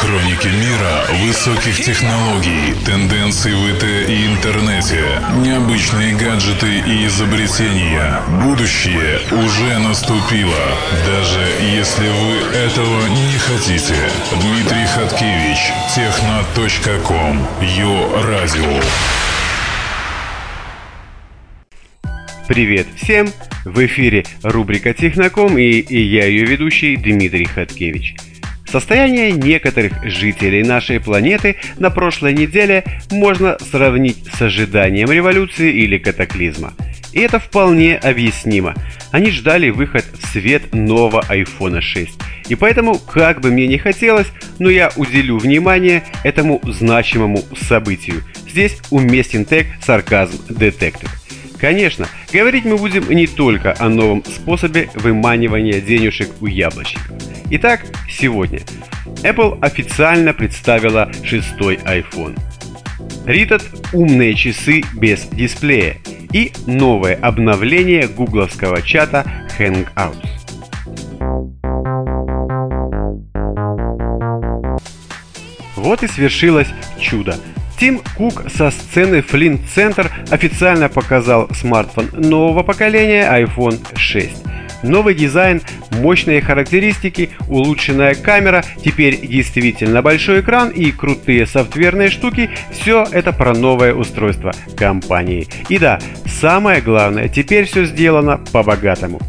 Хроники мира высоких технологий, тенденций в ИТ и интернете, необычные гаджеты и изобретения. Будущее уже наступило, даже если вы этого не хотите. Дмитрий Хаткевич, техно.ком, Йо Радио. Привет всем! В эфире рубрика Техноком и, и я ее ведущий Дмитрий Хаткевич. Состояние некоторых жителей нашей планеты на прошлой неделе можно сравнить с ожиданием революции или катаклизма. И это вполне объяснимо. Они ждали выход в свет нового iPhone 6. И поэтому, как бы мне не хотелось, но я уделю внимание этому значимому событию. Здесь уместен тег «Сарказм Detected». Конечно, говорить мы будем не только о новом способе выманивания денежек у яблочников. Итак, сегодня Apple официально представила шестой iPhone. Ритот – умные часы без дисплея и новое обновление гугловского чата Hangouts. Вот и свершилось чудо. Тим Кук со сцены Flint Center официально показал смартфон нового поколения iPhone 6. Новый дизайн, мощные характеристики, улучшенная камера, теперь действительно большой экран и крутые софтверные штуки – все это про новое устройство компании. И да, самое главное, теперь все сделано по-богатому.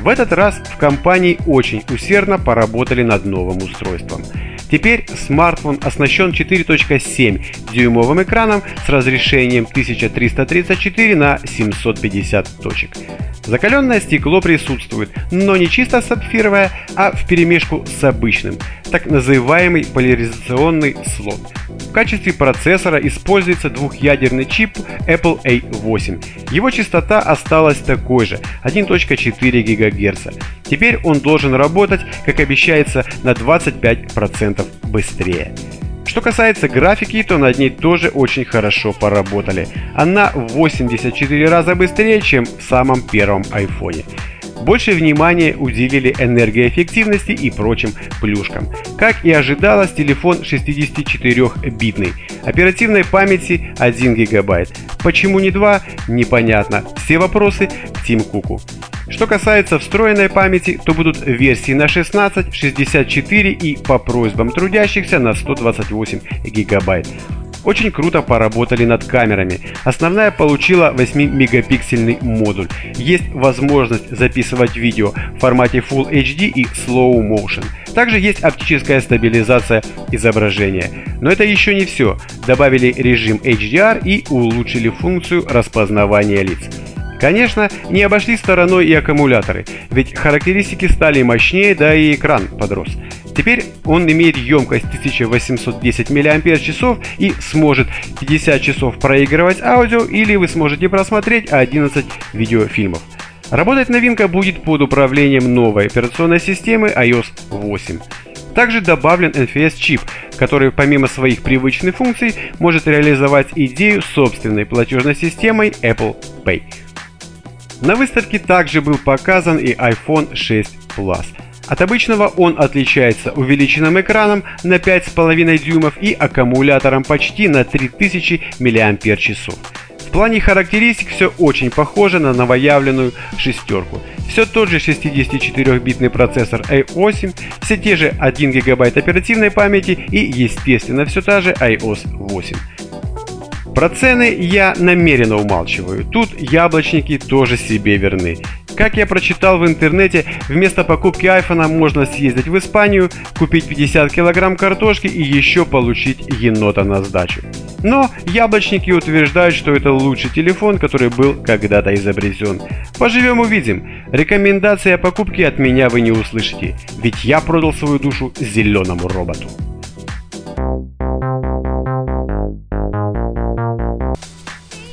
В этот раз в компании очень усердно поработали над новым устройством. Теперь смартфон оснащен 4.7 дюймовым экраном с разрешением 1334 на 750 точек. Закаленное стекло присутствует, но не чисто сапфировое, а в перемешку с обычным, так называемый поляризационный слот. В качестве процессора используется двухъядерный чип Apple A8. Его частота осталась такой же – 1.4 ГГц. Теперь он должен работать, как обещается, на 25% быстрее. Что касается графики, то над ней тоже очень хорошо поработали. Она в 84 раза быстрее, чем в самом первом айфоне. Больше внимания уделили энергоэффективности и прочим плюшкам. Как и ожидалось, телефон 64-битный. Оперативной памяти 1 гигабайт. Почему не 2, непонятно. Все вопросы к Тим Куку. Что касается встроенной памяти, то будут версии на 16, 64 и по просьбам трудящихся на 128 гигабайт. Очень круто поработали над камерами. Основная получила 8-мегапиксельный модуль. Есть возможность записывать видео в формате Full HD и Slow Motion. Также есть оптическая стабилизация изображения. Но это еще не все. Добавили режим HDR и улучшили функцию распознавания лиц. Конечно, не обошли стороной и аккумуляторы, ведь характеристики стали мощнее, да и экран подрос. Теперь он имеет емкость 1810 мАч и сможет 50 часов проигрывать аудио или вы сможете просмотреть 11 видеофильмов. Работать новинка будет под управлением новой операционной системы iOS 8. Также добавлен NFS-чип, который помимо своих привычных функций может реализовать идею собственной платежной системой Apple Pay. На выставке также был показан и iPhone 6 Plus. От обычного он отличается увеличенным экраном на 5,5 дюймов и аккумулятором почти на 3000 мАч. В плане характеристик все очень похоже на новоявленную шестерку. Все тот же 64-битный процессор A8, все те же 1 ГБ оперативной памяти и, естественно, все та же iOS 8. Про цены я намеренно умалчиваю. Тут яблочники тоже себе верны. Как я прочитал в интернете, вместо покупки айфона можно съездить в Испанию, купить 50 килограмм картошки и еще получить енота на сдачу. Но яблочники утверждают, что это лучший телефон, который был когда-то изобретен. Поживем увидим. Рекомендации о покупке от меня вы не услышите, ведь я продал свою душу зеленому роботу.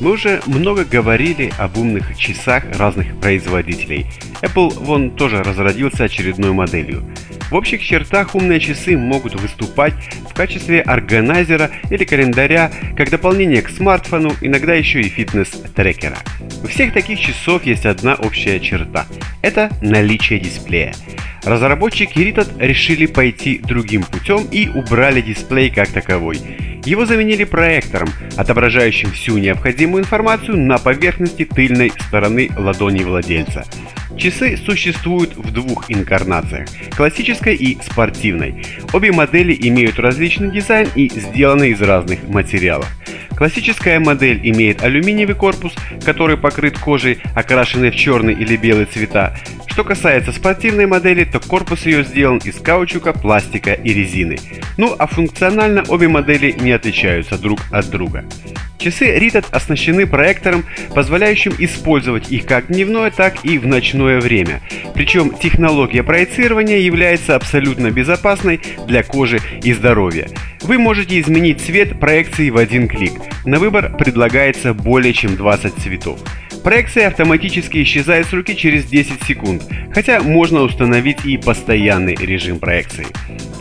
Мы уже много говорили об умных часах разных производителей. Apple вон тоже разродился очередной моделью. В общих чертах умные часы могут выступать в качестве органайзера или календаря, как дополнение к смартфону, иногда еще и фитнес-трекера. У всех таких часов есть одна общая черта – это наличие дисплея. Разработчики Ritot решили пойти другим путем и убрали дисплей как таковой. Его заменили проектором, отображающим всю необходимую информацию на поверхности тыльной стороны ладони владельца. Часы существуют в двух инкарнациях – классической и спортивной. Обе модели имеют различный дизайн и сделаны из разных материалов. Классическая модель имеет алюминиевый корпус, который покрыт кожей, окрашенной в черный или белый цвета. Что касается спортивной модели, то корпус ее сделан из каучука, пластика и резины. Ну а функционально обе модели не отличаются друг от друга. Часы Ritat оснащены проектором, позволяющим использовать их как дневное, так и в ночное время. Причем технология проецирования является абсолютно безопасной для кожи и здоровья. Вы можете изменить цвет проекции в один клик. На выбор предлагается более чем 20 цветов. Проекция автоматически исчезает с руки через 10 секунд, хотя можно установить и постоянный режим проекции.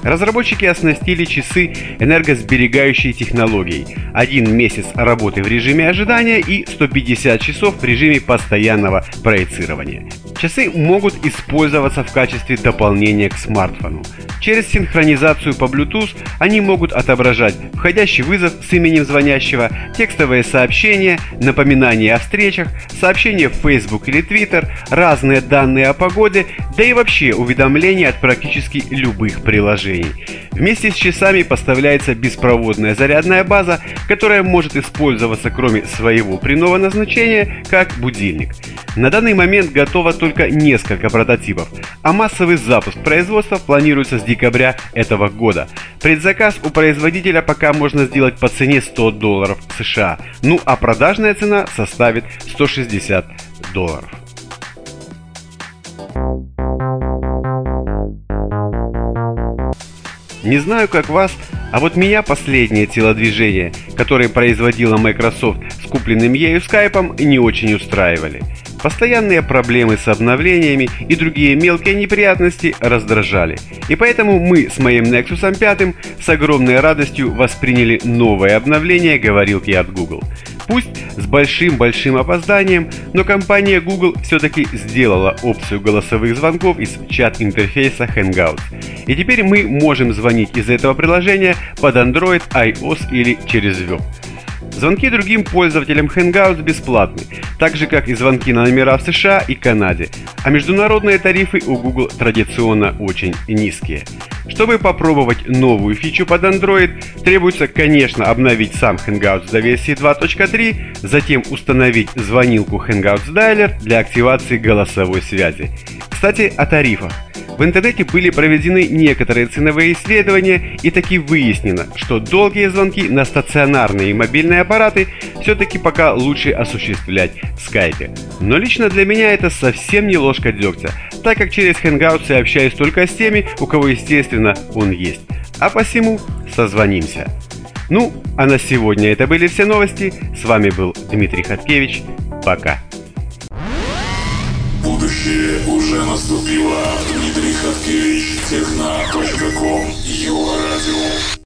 Разработчики оснастили часы энергосберегающей технологией. Один месяц работы в режиме ожидания и 150 часов в режиме постоянного проецирования. Часы могут использоваться в качестве дополнения к смартфону. Через синхронизацию по Bluetooth они могут отображать входящий вызов с именем звонящего, текстовые сообщения, напоминания о встречах, сообщения в Facebook или Twitter, разные данные о погоде, да и вообще уведомления от практически любых приложений. Вместе с часами поставляется беспроводная зарядная база, которая может использоваться кроме своего прямого назначения как будильник. На данный момент готово только несколько прототипов, а массовый запуск производства планируется с декабря этого года. Предзаказ у производителя пока можно сделать по цене 100 долларов США, ну а продажная цена составит 160 долларов. Не знаю, как вас, а вот меня последнее телодвижение, которое производила Microsoft с купленным ею скайпом, не очень устраивали. Постоянные проблемы с обновлениями и другие мелкие неприятности раздражали. И поэтому мы с моим Nexus 5 с огромной радостью восприняли новое обновление говорилки от Google. Пусть с большим-большим опозданием, но компания Google все-таки сделала опцию голосовых звонков из чат-интерфейса Hangouts. И теперь мы можем звонить из этого приложения под Android, iOS или через Web. Звонки другим пользователям Hangouts бесплатны, так же как и звонки на номера в США и Канаде, а международные тарифы у Google традиционно очень низкие. Чтобы попробовать новую фичу под Android, требуется, конечно, обновить сам Hangouts до версии 2.3, затем установить звонилку Hangouts Dialer для активации голосовой связи. Кстати, о тарифах. В интернете были проведены некоторые ценовые исследования и таки выяснено, что долгие звонки на стационарные и мобильные аппараты все-таки пока лучше осуществлять в скайпе. Но лично для меня это совсем не ложка дегтя, так как через Hangouts я общаюсь только с теми, у кого естественно он есть. А посему созвонимся. Ну, а на сегодня это были все новости. С вами был Дмитрий Хаткевич. Пока. Будущее уже наступило. Хаткевич, техна.ком, Его радио.